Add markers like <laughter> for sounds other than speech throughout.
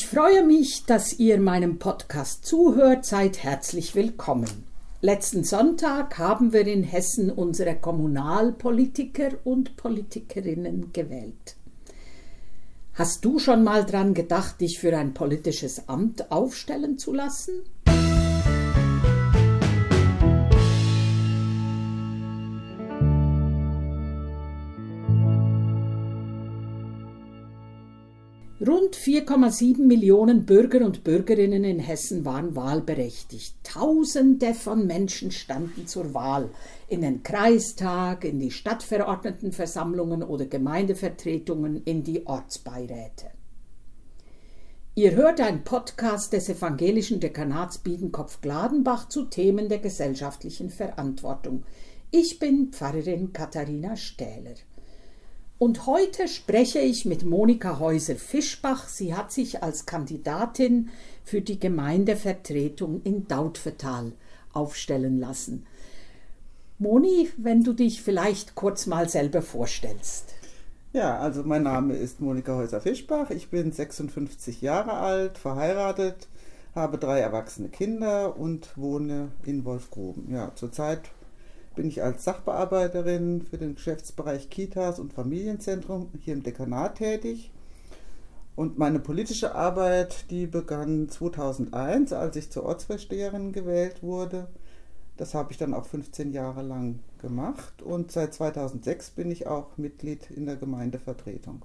Ich freue mich, dass ihr meinem Podcast zuhört. Seid herzlich willkommen. Letzten Sonntag haben wir in Hessen unsere Kommunalpolitiker und Politikerinnen gewählt. Hast du schon mal dran gedacht, dich für ein politisches Amt aufstellen zu lassen? Rund 4,7 Millionen Bürger und Bürgerinnen in Hessen waren wahlberechtigt. Tausende von Menschen standen zur Wahl in den Kreistag, in die Stadtverordnetenversammlungen oder Gemeindevertretungen, in die Ortsbeiräte. Ihr hört einen Podcast des evangelischen Dekanats Biedenkopf-Gladenbach zu Themen der gesellschaftlichen Verantwortung. Ich bin Pfarrerin Katharina Stähler. Und heute spreche ich mit Monika Häuser-Fischbach. Sie hat sich als Kandidatin für die Gemeindevertretung in Dautphetal aufstellen lassen. Moni, wenn du dich vielleicht kurz mal selber vorstellst. Ja, also mein Name ist Monika Häuser-Fischbach. Ich bin 56 Jahre alt, verheiratet, habe drei erwachsene Kinder und wohne in Wolfgruben. Ja, zurzeit bin ich als Sachbearbeiterin für den Geschäftsbereich Kitas und Familienzentrum hier im Dekanat tätig. Und meine politische Arbeit, die begann 2001, als ich zur Ortsvorsteherin gewählt wurde. Das habe ich dann auch 15 Jahre lang gemacht und seit 2006 bin ich auch Mitglied in der Gemeindevertretung.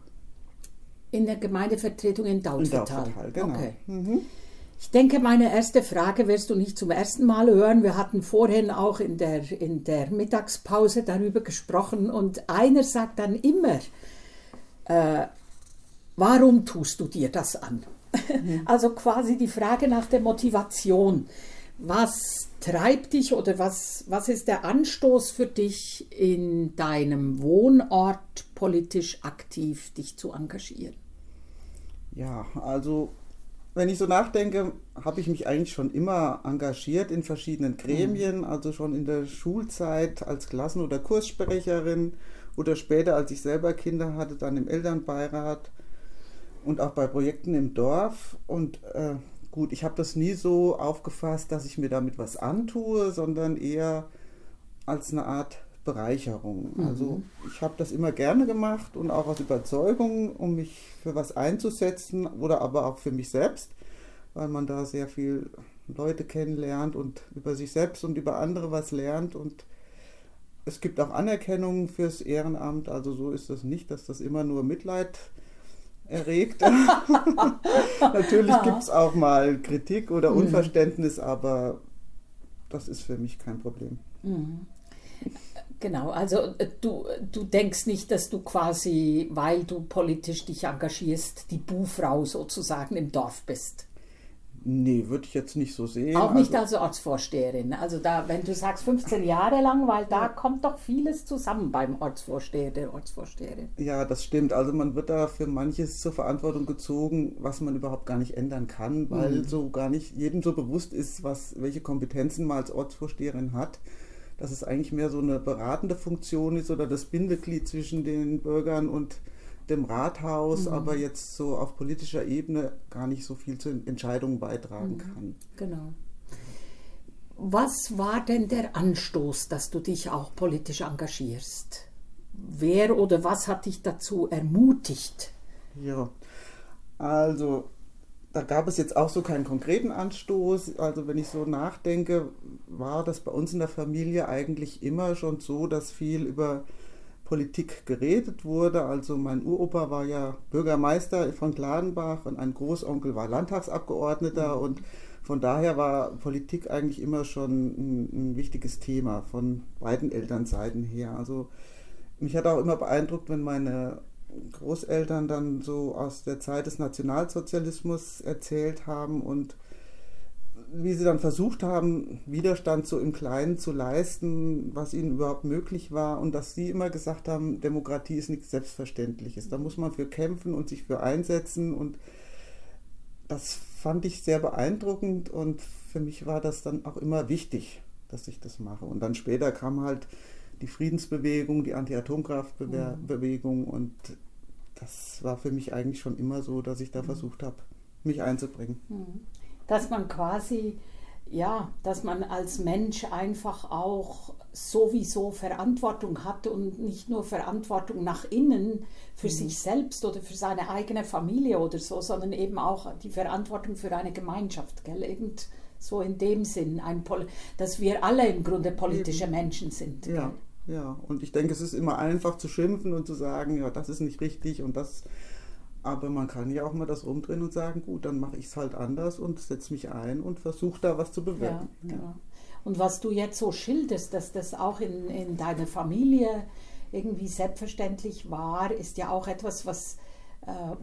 In der Gemeindevertretung in Dautphetal? In Dautphetal, genau. Okay. Mhm. Ich denke, meine erste Frage wirst du nicht zum ersten Mal hören. Wir hatten vorhin auch in der, in der Mittagspause darüber gesprochen und einer sagt dann immer, äh, warum tust du dir das an? Mhm. <laughs> Also quasi die Frage nach der Motivation. Was treibt dich oder was, was ist der Anstoß für dich, in deinem Wohnort politisch aktiv dich zu engagieren? Ja, also wenn ich so nachdenke, habe ich mich eigentlich schon immer engagiert in verschiedenen Gremien, mhm. also schon in der Schulzeit als Klassen- oder Kurssprecherin oder später, als ich selber Kinder hatte, dann im Elternbeirat und auch bei Projekten im Dorf. Und äh, gut, ich habe das nie so aufgefasst, dass ich mir damit was antue, sondern eher als eine Art Bereicherung. Mhm. Also ich habe das immer gerne gemacht und auch aus Überzeugung, um mich für was einzusetzen oder aber auch für mich selbst, weil man da sehr viel Leute kennenlernt und über sich selbst und über andere was lernt und es gibt auch Anerkennung fürs Ehrenamt, also so ist das nicht, dass das immer nur Mitleid erregt. <laughs> Natürlich gibt es auch mal Kritik oder mhm. Unverständnis, aber das ist für mich kein Problem. Mhm. Genau, also äh, du, du denkst nicht, dass du quasi, weil du politisch dich engagierst, die Buhfrau sozusagen im Dorf bist. Nee, würde ich jetzt nicht so sehen. Auch nicht also, als Ortsvorsteherin. Also da, wenn du sagst 15 Jahre lang, weil da kommt doch vieles zusammen beim Ortsvorsteher, der Ortsvorsteherin. Ja, das stimmt. Also man wird da für manches zur Verantwortung gezogen, was man überhaupt gar nicht ändern kann, weil mhm. so gar nicht jedem so bewusst ist, was, welche Kompetenzen man als Ortsvorsteherin hat dass es eigentlich mehr so eine beratende Funktion ist oder das Bindeglied zwischen den Bürgern und dem Rathaus, mhm. aber jetzt so auf politischer Ebene gar nicht so viel zu Entscheidungen beitragen mhm. kann. Genau. Was war denn der Anstoß, dass du dich auch politisch engagierst? Wer oder was hat dich dazu ermutigt? Ja, also da gab es jetzt auch so keinen konkreten Anstoß. Also wenn ich so nachdenke, war das bei uns in der Familie eigentlich immer schon so, dass viel über Politik geredet wurde. Also mein Uropa war ja Bürgermeister von Gladenbach und ein Großonkel war Landtagsabgeordneter mhm. und von daher war Politik eigentlich immer schon ein, ein wichtiges Thema von beiden Elternseiten her. Also mich hat auch immer beeindruckt, wenn meine Großeltern dann so aus der Zeit des Nationalsozialismus erzählt haben und wie sie dann versucht haben, Widerstand so im Kleinen zu leisten, was ihnen überhaupt möglich war und dass sie immer gesagt haben, Demokratie ist nichts Selbstverständliches. Da muss man für kämpfen und sich für einsetzen und das fand ich sehr beeindruckend und für mich war das dann auch immer wichtig, dass ich das mache. Und dann später kam halt die Friedensbewegung, die Anti-Atomkraftbewegung mhm. und das war für mich eigentlich schon immer so, dass ich da mhm. versucht habe, mich einzubringen. Mhm. Dass man quasi, ja, dass man als Mensch einfach auch sowieso Verantwortung hat und nicht nur Verantwortung nach innen für mhm. sich selbst oder für seine eigene Familie oder so, sondern eben auch die Verantwortung für eine Gemeinschaft, gell? Irgend so in dem Sinn, ein Pol dass wir alle im Grunde politische. Menschen sind. Ja. Ja, und ich denke, es ist immer einfach zu schimpfen und zu sagen, ja, das ist nicht richtig und das aber man kann ja auch mal das umdrehen und sagen, gut, dann mache ich es halt anders und setze mich ein und versuche da was zu bewirken. Ja, genau. Und was du jetzt so schilderst, dass das auch in, in deiner Familie irgendwie selbstverständlich war, ist ja auch etwas, was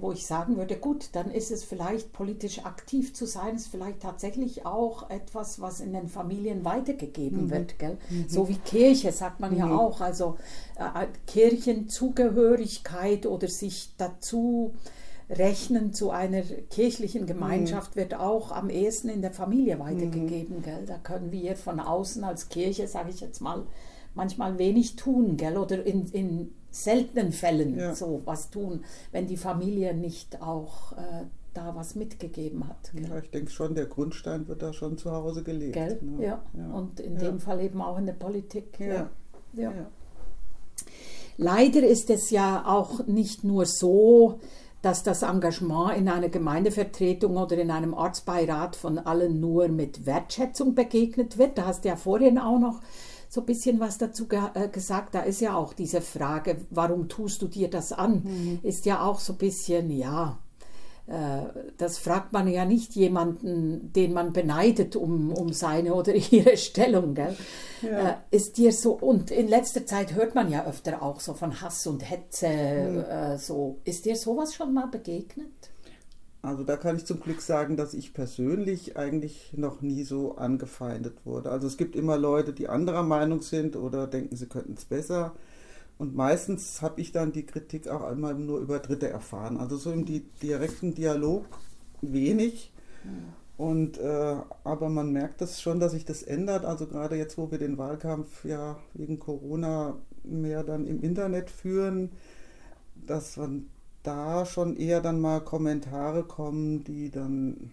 wo ich sagen würde, gut, dann ist es vielleicht politisch aktiv zu sein, ist vielleicht tatsächlich auch etwas, was in den Familien weitergegeben mhm. wird. Gell? Mhm. So wie Kirche, sagt man mhm. ja auch. Also äh, Kirchenzugehörigkeit oder sich dazu rechnen zu einer kirchlichen Gemeinschaft mhm. wird auch am ehesten in der Familie weitergegeben. Mhm. Gell? Da können wir von außen als Kirche, sage ich jetzt mal, manchmal wenig tun, gell? Oder in, in seltenen Fällen ja. so was tun, wenn die Familie nicht auch äh, da was mitgegeben hat. Gell? Ja, ich denke schon, der Grundstein wird da schon zu Hause gelegt. Gell? Ne? Ja. ja. und in dem Fall eben auch in der Politik. Ja. Ja. Leider ist es ja auch nicht nur so, dass das Engagement in einer Gemeindevertretung oder in einem Ortsbeirat von allen nur mit Wertschätzung begegnet wird. Da hast du ja vorhin auch noch so ein bisschen was dazu ge äh, gesagt. Da ist ja auch diese Frage, warum tust du dir das an? Mhm. Ist ja auch so ein bisschen, ja, äh, das fragt man ja nicht jemanden, den man beneidet um, um seine oder <laughs> ihre Stellung. Gell? Ja. Äh, ist dir so, und in letzter Zeit hört man ja öfter auch so von Hass und Hetze, mhm. so. Ist dir sowas schon mal begegnet? Also da kann ich zum Glück sagen, dass ich persönlich eigentlich noch nie so angefeindet wurde. Also es gibt immer Leute, die anderer Meinung sind oder denken, sie könnten es besser. Und meistens habe ich dann die Kritik auch einmal nur über Dritte erfahren. Also so im direkten Dialog wenig. Und äh, aber man merkt das schon, dass sich das ändert. Also gerade jetzt, wo wir den Wahlkampf ja wegen Corona mehr dann im Internet führen, dass man da schon eher dann mal Kommentare kommen, die dann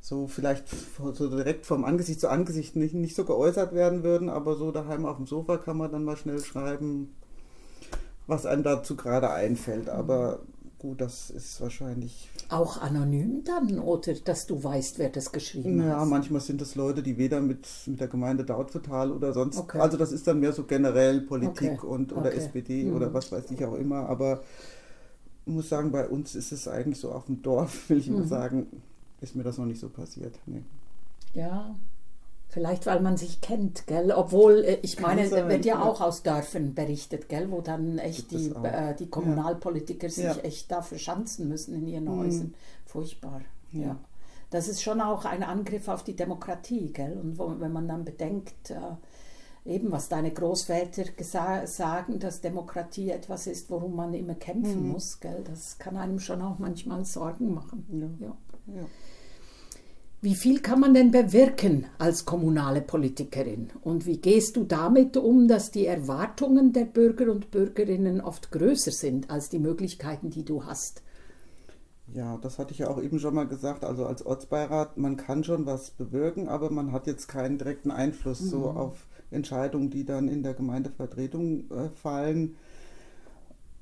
so vielleicht so direkt vom Angesicht zu Angesicht nicht, nicht so geäußert werden würden, aber so daheim auf dem Sofa kann man dann mal schnell schreiben, was einem dazu gerade einfällt. Aber gut, das ist wahrscheinlich. Auch anonym dann, oder dass du weißt, wer das geschrieben hat? Ja, manchmal sind es Leute, die weder mit, mit der Gemeinde Dautphetal oder sonst. Okay. Also das ist dann mehr so generell Politik okay. und oder okay. SPD mhm. oder was weiß ich auch immer. Aber muss sagen, bei uns ist es eigentlich so auf dem Dorf, will ich mhm. mal sagen, ist mir das noch nicht so passiert. Nee. Ja, vielleicht weil man sich kennt, gell? Obwohl, äh, ich meine, es wird ja, ja, auch aus Dörfern berichtet, gell? Wo dann echt die, äh, die Kommunalpolitiker ja. sich ja. echt dafür schanzen müssen in ihren mhm. Häusern. Furchtbar, ja. Das ist schon auch ein Angriff auf die Demokratie, gell? Und wo, wenn man dann bedenkt, äh, eben was deine Großväter sagen, dass Demokratie etwas ist, worum man immer kämpfen mhm. muss, gell? das kann einem schon auch manchmal Sorgen machen. Ja. Ja. Ja. Wie viel kann man denn bewirken als kommunale Politikerin? Und wie gehst du damit um, dass die Erwartungen der Bürger und Bürgerinnen oft größer sind als die Möglichkeiten, die du hast? Ja, das hatte ich ja auch eben schon mal gesagt. Also als Ortsbeirat, man kann schon was bewirken, aber man hat jetzt keinen direkten Einfluss mhm. so auf Entscheidungen, die dann in der Gemeindevertretung äh, fallen.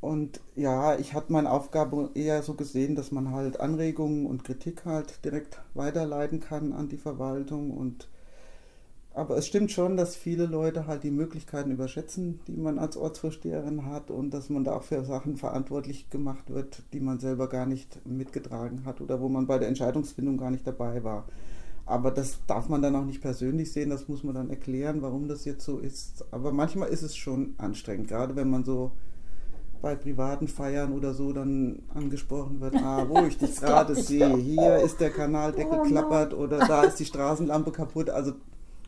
Und ja, ich hatte meine Aufgabe eher so gesehen, dass man halt Anregungen und Kritik halt direkt weiterleiten kann an die Verwaltung. Und aber es stimmt schon, dass viele Leute halt die Möglichkeiten überschätzen, die man als Ortsvorsteherin hat und dass man da auch für Sachen verantwortlich gemacht wird, die man selber gar nicht mitgetragen hat oder wo man bei der Entscheidungsfindung gar nicht dabei war. Aber das darf man dann auch nicht persönlich sehen, das muss man dann erklären, warum das jetzt so ist. Aber manchmal ist es schon anstrengend, gerade wenn man so bei privaten Feiern oder so dann angesprochen wird, ah, wo ich dich <laughs> gerade sehe, hier ist der Kanaldeckel oh, klappert oder da ist die Straßenlampe kaputt. Also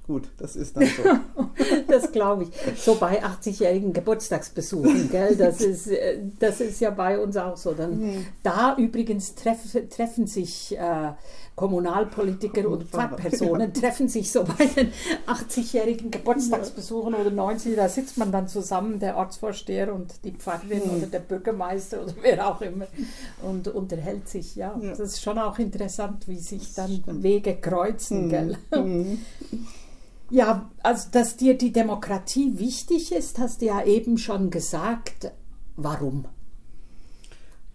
gut, das ist dann so. <laughs> das glaube ich. So bei 80-jährigen Geburtstagsbesuchen, gell? Das ist, äh, das ist ja bei uns auch so. Dann, mhm. Da übrigens treff, treffen sich äh, Kommunalpolitiker und Pfarrpersonen, ja. treffen sich so bei den 80-jährigen Geburtstagsbesuchen oder 90, da sitzt man dann zusammen, der Ortsvorsteher und die Pfarrerin mhm. oder der Bürgermeister oder wer auch immer und unterhält sich. Ja, ja. das ist schon auch interessant, wie sich dann Wege kreuzen, mhm. gell? Ja, also dass dir die Demokratie wichtig ist, hast du ja eben schon gesagt. Warum?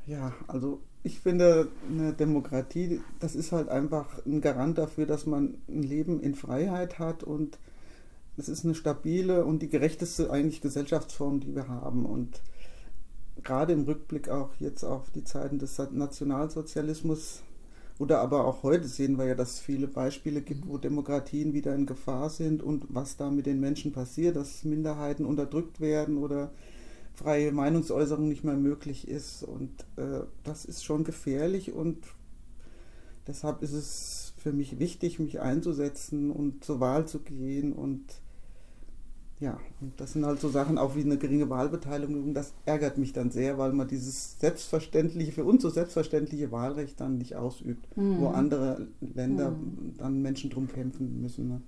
Ja, also ich finde, eine Demokratie, das ist halt einfach ein Garant dafür, dass man ein Leben in Freiheit hat und es ist eine stabile und die gerechteste eigentlich Gesellschaftsform, die wir haben. Und gerade im Rückblick auch jetzt auf die Zeiten des Nationalsozialismus oder aber auch heute sehen wir ja, dass es viele Beispiele gibt, wo Demokratien wieder in Gefahr sind und was da mit den Menschen passiert, dass Minderheiten unterdrückt werden oder freie Meinungsäußerung nicht mehr möglich ist. Und äh, das ist schon gefährlich und deshalb ist es für mich wichtig, mich einzusetzen und zur Wahl zu gehen und ja, und das sind halt so Sachen auch wie eine geringe Wahlbeteiligung. Das ärgert mich dann sehr, weil man dieses selbstverständliche, für uns so selbstverständliche Wahlrecht dann nicht ausübt, mhm. wo andere Länder mhm. dann Menschen drum kämpfen müssen. Ne?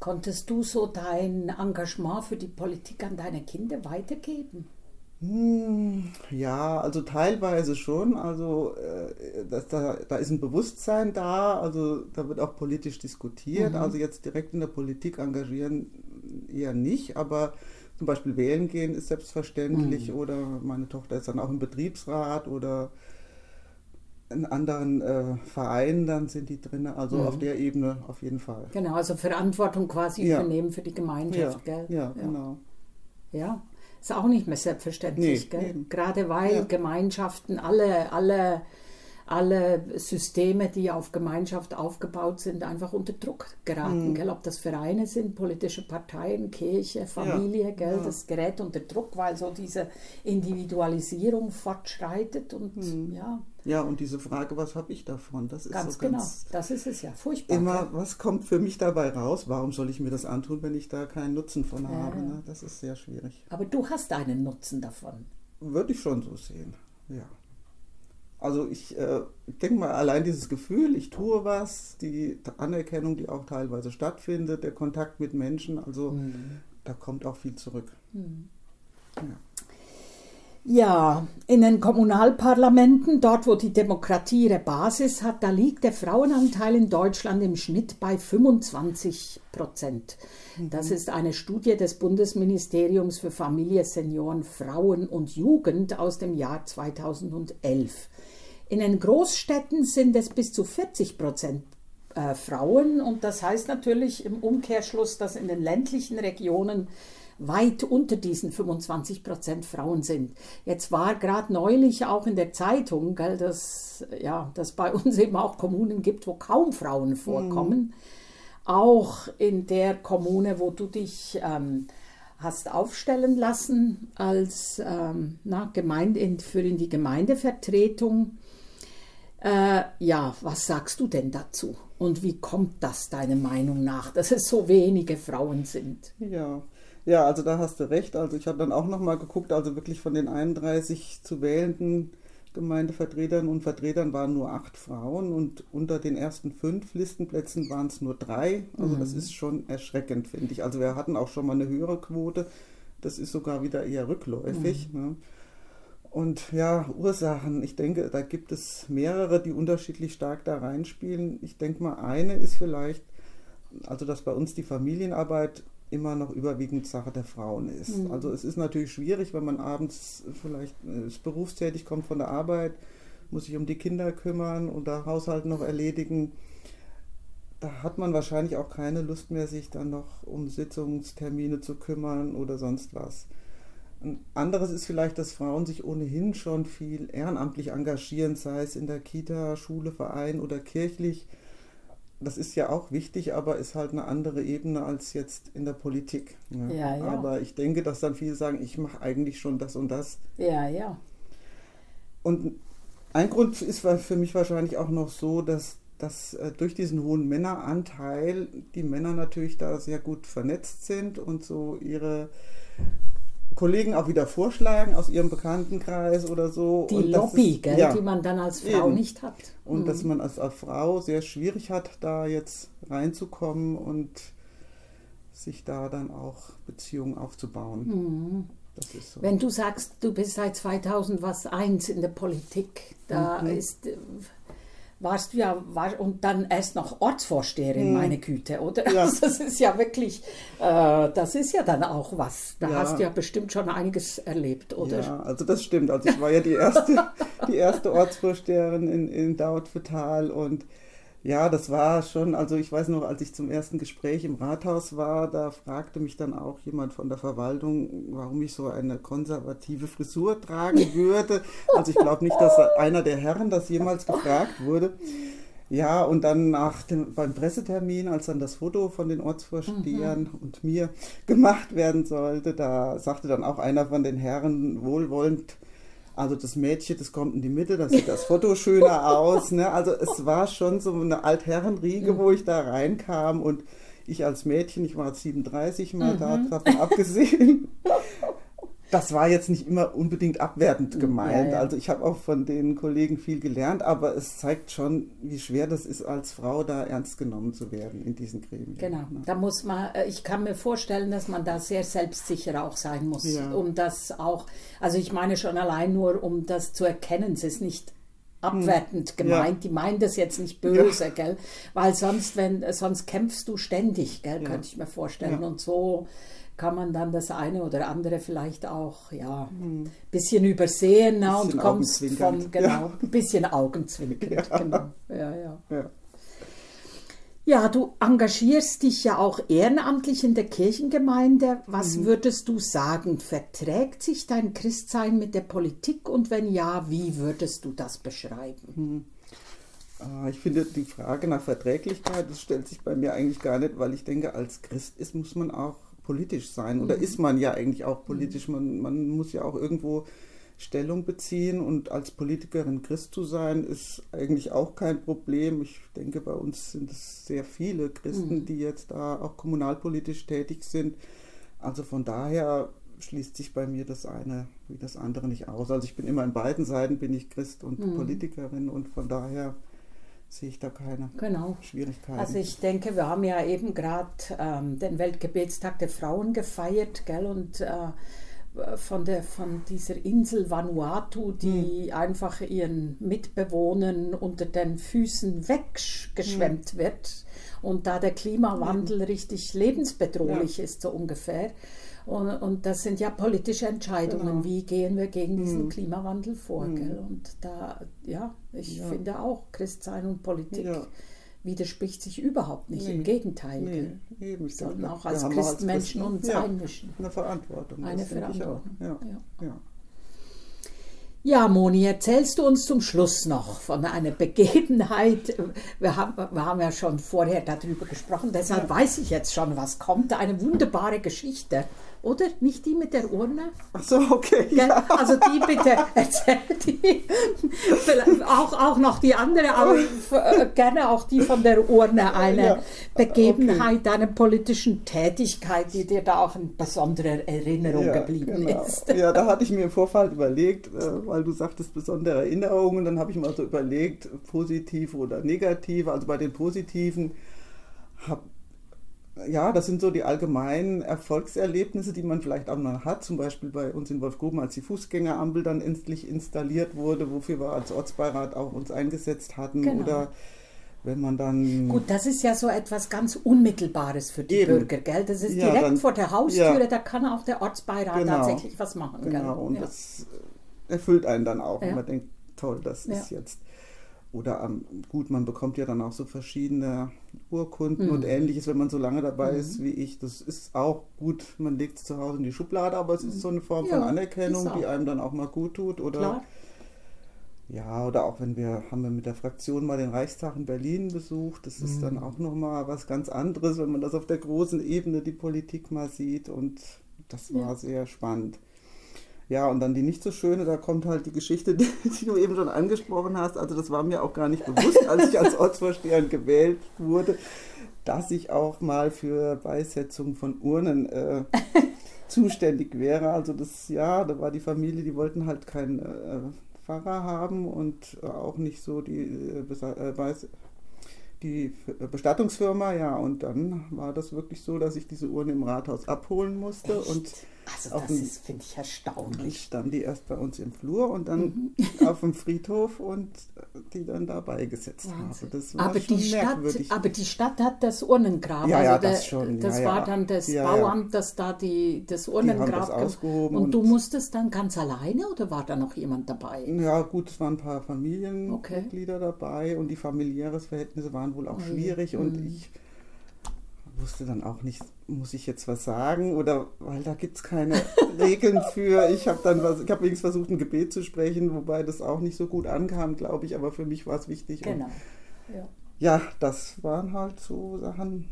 Konntest du so dein Engagement für die Politik an deine Kinder weitergeben? Hm, ja, also teilweise schon. Also äh, das, da, da ist ein Bewusstsein da, also da wird auch politisch diskutiert. Mhm. Also jetzt direkt in der Politik engagieren eher nicht, aber zum Beispiel wählen gehen ist selbstverständlich mhm. oder meine Tochter ist dann auch im Betriebsrat oder in anderen äh, Vereinen, dann sind die drin, also mhm. auf der Ebene auf jeden Fall. Genau, also Verantwortung quasi ja. übernehmen für die Gemeinschaft, ja, gell? Ja, ja, genau. Ja, ist auch nicht mehr selbstverständlich, nee, gerade weil Gemeinschaften alle, alle alle Systeme, die auf Gemeinschaft aufgebaut sind, einfach unter Druck geraten. Mhm. Gell? Ob das Vereine sind, politische Parteien, Kirche, Familie, ja. Gell? Ja. das gerät unter Druck, weil so diese Individualisierung fortschreitet und mhm. ja. Ja, und diese Frage, was habe ich davon? Das ist ganz so genau. das ist es ja furchtbar. Immer, was kommt für mich dabei raus? Warum soll ich mir das antun, wenn ich da keinen Nutzen von ja. habe? Ne? Das ist sehr schwierig. Aber du hast einen Nutzen davon. Würde ich schon so sehen, ja. Also ich äh, denke mal, allein dieses Gefühl, ich tue was, die Anerkennung, die auch teilweise stattfindet, der Kontakt mit Menschen, also mhm. da kommt auch viel zurück. Mhm. Ja. Ja, in den Kommunalparlamenten, dort wo die Demokratie ihre Basis hat, da liegt der Frauenanteil in Deutschland im Schnitt bei 25 Prozent. Das mhm. ist eine Studie des Bundesministeriums für Familie, Senioren, Frauen und Jugend aus dem Jahr 2011. In den Großstädten sind es bis zu 40 Prozent äh, Frauen und das heißt natürlich im Umkehrschluss, dass in den ländlichen Regionen weit unter diesen 25 Prozent Frauen sind. Jetzt war gerade neulich auch in der Zeitung, gell, dass ja, dass bei uns eben auch Kommunen gibt, wo kaum Frauen vorkommen. Mhm. Auch in der Kommune, wo du dich ähm, hast aufstellen lassen als ähm, na, Gemeinde, für in die Gemeindevertretung. Äh, ja, was sagst du denn dazu? Und wie kommt das deiner Meinung nach, dass es so wenige Frauen sind? Ja, ja, also da hast du recht. Also ich habe dann auch nochmal geguckt, also wirklich von den 31 zu wählenden Gemeindevertretern und Vertretern waren nur acht Frauen und unter den ersten fünf Listenplätzen waren es nur drei. Also mhm. das ist schon erschreckend, finde ich. Also wir hatten auch schon mal eine höhere Quote. Das ist sogar wieder eher rückläufig. Mhm. Ne? Und ja, Ursachen, ich denke, da gibt es mehrere, die unterschiedlich stark da reinspielen. Ich denke mal, eine ist vielleicht, also dass bei uns die Familienarbeit immer noch überwiegend Sache der Frauen ist. Mhm. Also es ist natürlich schwierig, wenn man abends vielleicht äh, berufstätig kommt von der Arbeit, muss sich um die Kinder kümmern oder Haushalt noch erledigen. Da hat man wahrscheinlich auch keine Lust mehr, sich dann noch um Sitzungstermine zu kümmern oder sonst was. Ein anderes ist vielleicht, dass Frauen sich ohnehin schon viel ehrenamtlich engagieren, sei es in der Kita, Schule, Verein oder kirchlich. Das ist ja auch wichtig, aber ist halt eine andere Ebene als jetzt in der Politik. Ne? Ja, ja. Aber ich denke, dass dann viele sagen, ich mache eigentlich schon das und das. Ja, ja. Und ein Grund ist für mich wahrscheinlich auch noch so, dass dass äh, durch diesen hohen Männeranteil die Männer natürlich da sehr gut vernetzt sind und so ihre Kollegen auch wieder vorschlagen aus ihrem Bekanntenkreis oder so. Die Lobby, ist- gell, ja, die man dann als Frau Eben. nicht hat. Und Mhm. dass man als, als Frau sehr schwierig hat, da jetzt reinzukommen und sich da dann auch Beziehungen aufzubauen. Ist so. Wenn du sagst, du bist seit 2000 was eins in der Politik, da Mhm. ist, äh, warst du ja, war, und dann erst noch Ortsvorsteherin, meine Güte, oder? Ja. <laughs> Also Das ist ja wirklich, äh, das ist ja dann auch was. Da Ja. hast du ja bestimmt schon einiges erlebt, oder? Ja, also das stimmt. Also ich war ja die erste, <laughs> die erste Ortsvorsteherin in, in Dautphetal und ja, das war schon, also ich weiß noch, als ich zum ersten Gespräch im Rathaus war, da fragte mich dann auch jemand von der Verwaltung, warum ich so eine konservative Frisur tragen <laughs> würde. Also ich glaube nicht, dass einer der Herren das jemals gefragt wurde. Ja, und dann nach dem, beim Pressetermin, als dann das Foto von den Ortsvorstehern und mir gemacht werden sollte, da sagte dann auch einer von den Herren wohlwollend, also das Mädchen, das kommt in die Mitte, dann sieht das Foto schöner <laughs> aus. Ne? Also es war schon so eine Altherrenriege, wo ich da reinkam und ich als Mädchen, ich war jetzt 37 mal da, davon abgesehen. <laughs> Das war jetzt nicht immer unbedingt abwertend gemeint. Ja, ja. Also ich habe auch von den Kollegen viel gelernt, aber es zeigt schon, wie schwer das ist, als Frau da ernst genommen zu werden in diesen Gremien. Genau, Ne? da muss man, äh, ich kann mir vorstellen, dass man da sehr selbstsicher auch sein muss, Ja. um das auch, also ich meine schon allein nur, um das zu erkennen, es ist nicht abwertend gemeint, die meinen das jetzt nicht böse, gell, weil sonst, wenn, sonst kämpfst du ständig, gell, könnte ich mir vorstellen Ja. und so kann man dann das eine oder andere vielleicht auch, ja, bisschen übersehen und Bisschen kommst vom, augenzwinkernd. genau, ein bisschen augenzwinkernd, <laughs> genau, ja, ja. Ja. Ja, du engagierst dich ja auch ehrenamtlich in der Kirchengemeinde. Was Mhm. würdest du sagen? Verträgt sich dein Christsein mit der Politik und wenn ja, wie würdest du das beschreiben? Ah, Ich finde die Frage nach Verträglichkeit, das stellt sich bei mir eigentlich gar nicht, weil ich denke, als Christ ist, muss man auch politisch sein. Oder ist man ja eigentlich auch politisch. Man, man muss ja auch irgendwo Stellung beziehen und als Politikerin Christ zu sein, ist eigentlich auch kein Problem. Ich denke, bei uns sind es sehr viele Christen, die jetzt da auch kommunalpolitisch tätig sind. Also von daher schließt sich bei mir das eine wie das andere nicht aus. Also ich bin immer an beiden Seiten, bin ich Christ und Politikerin und von daher sehe ich da keine Genau. Schwierigkeiten. Also ich denke, wir haben ja eben gerade ähm, den Weltgebetstag der Frauen gefeiert, gell? Und äh, von, der, von dieser Insel Vanuatu, die einfach ihren Mitbewohnern unter den Füßen weggeschwemmt wird und da der Klimawandel richtig lebensbedrohlich ist, so ungefähr. Und, und das sind ja politische Entscheidungen. Genau. Wie gehen wir gegen diesen Klimawandel vor? Gell? Und da, ja, ich Ja. finde auch, Christsein und Politik Ja. widerspricht sich überhaupt nicht. Im Nee. Gegenteil. nee, eben, Sollten auch als Christenmenschen Christen, uns ja, einmischen. Eine Verantwortung. Eine. Verantwortung, Ja. Ja. Ja, Moni, erzählst du uns zum Schluss noch von einer Begebenheit? Wir haben, wir haben ja schon vorher darüber gesprochen, deshalb weiß ich jetzt schon, was kommt. Eine wunderbare Geschichte, oder? Nicht die mit der Urne? Ach so, okay. Ja. Also die bitte, erzähl die. Vielleicht auch, auch noch die andere, aber äh, gerne auch die von der Urne. Eine Ja, Begebenheit deiner politischen Tätigkeit, die dir da auch in besonderer Erinnerung geblieben genau. ist. Ja, da hatte ich mir im Vorfall überlegt, äh, weil du sagtest besondere Erinnerungen, dann habe ich mal so überlegt, positive oder negative. Also bei den positiven hab, ja, das sind so die allgemeinen Erfolgserlebnisse, die man vielleicht auch noch hat. Zum Beispiel bei uns in Wolfgruben, als die Fußgängerampel dann endlich installiert wurde, wofür wir als Ortsbeirat auch uns eingesetzt hatten. Genau. Oder wenn man dann Gut, das ist ja so etwas ganz Unmittelbares für die Eben. Bürger, gell? Das ist Ja, direkt dann- vor der Haustüre, ja. da kann auch der Ortsbeirat Genau. tatsächlich was machen, Genau, gell? und ja. das äh, erfüllt einen dann auch. Ja. Und man denkt, toll, das Ja. ist jetzt. Oder ähm, gut, man bekommt ja dann auch so verschiedene Urkunden Mhm. und ähnliches, wenn man so lange dabei ist wie ich. Das ist auch gut, man legt es zu Hause in die Schublade, aber es ist so eine Form von Mhm. Ja, Anerkennung, ist auch. die einem dann auch mal gut tut. Oder Klar. ja, oder auch wenn wir, haben wir mit der Fraktion mal den Reichstag in Berlin besucht, das ist Mhm. dann auch nochmal was ganz anderes, wenn man das auf der großen Ebene, die Politik mal sieht und das war Ja. sehr spannend. Ja, und dann die nicht so schöne, da kommt halt die Geschichte, <laughs> die, die du eben schon angesprochen hast. Also das war mir auch gar nicht bewusst, als ich als Ortsvorsteher gewählt wurde, dass ich auch mal für Beisetzung von Urnen äh, <laughs> zuständig wäre. Also das, ja, da war die Familie, die wollten halt keinen äh, Pfarrer haben und auch nicht so die äh, äh Beis die Bestattungsfirma, ja, und dann war das wirklich so, dass ich diese Urne im Rathaus abholen musste Echt? und also das ist, finde ich, erstaunlich. Stand die erst bei uns im Flur und dann mhm. <laughs> auf dem Friedhof und die dann dabei gesetzt habe. Das war aber, die Stadt, aber die Stadt hat das Urnengrab. Ja, ja, also das schon. Das ja, war ja. dann das ja, Bauamt, das da die, das Urnengrab die das ausgehoben. Und, und, du musstest dann ganz alleine oder war da noch jemand dabei? Ja, gut, es waren ein paar Familienmitglieder okay. dabei und die familiären Verhältnisse waren wohl auch oh, schwierig und mhm. ich wusste dann auch nicht, muss ich jetzt was sagen oder weil da gibt es keine <laughs> Regeln für. Ich habe dann was, ich habe wenigstens versucht, ein Gebet zu sprechen, wobei das auch nicht so gut ankam, glaube ich, aber für mich war es wichtig. Genau. Ja. ja, das waren halt so Sachen,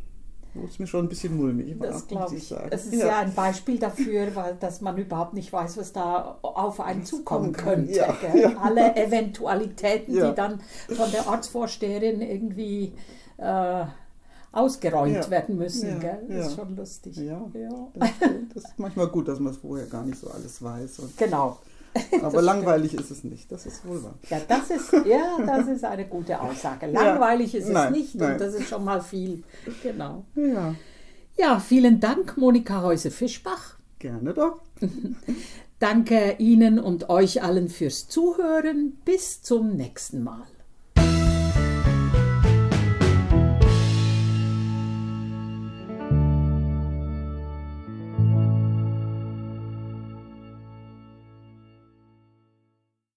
wo es mir schon ein bisschen mulmig war. Das glaube ich. Sagen. Es ist ja. ja. ein Beispiel dafür, weil dass man überhaupt nicht weiß, was da auf einen zukommen könnte. Ja. Alle Eventualitäten, die dann von der Ortsvorsteherin irgendwie äh, ausgeräumt ja. werden müssen. Ja, gell? Das ist schon lustig. Ja, Das, das, ist manchmal gut, dass man es vorher gar nicht so alles weiß. genau. <laughs> Aber langweilig stimmt. ist es nicht, das ist wohl wahr. Ja, das ist, ja, das ist eine gute Aussage. Langweilig ist nein, es nicht nein. und das ist schon mal viel. Genau. Ja, ja vielen Dank, Monika Häuse-Fischbach. Gerne doch. <laughs> Danke Ihnen und euch allen fürs Zuhören. Bis zum nächsten Mal.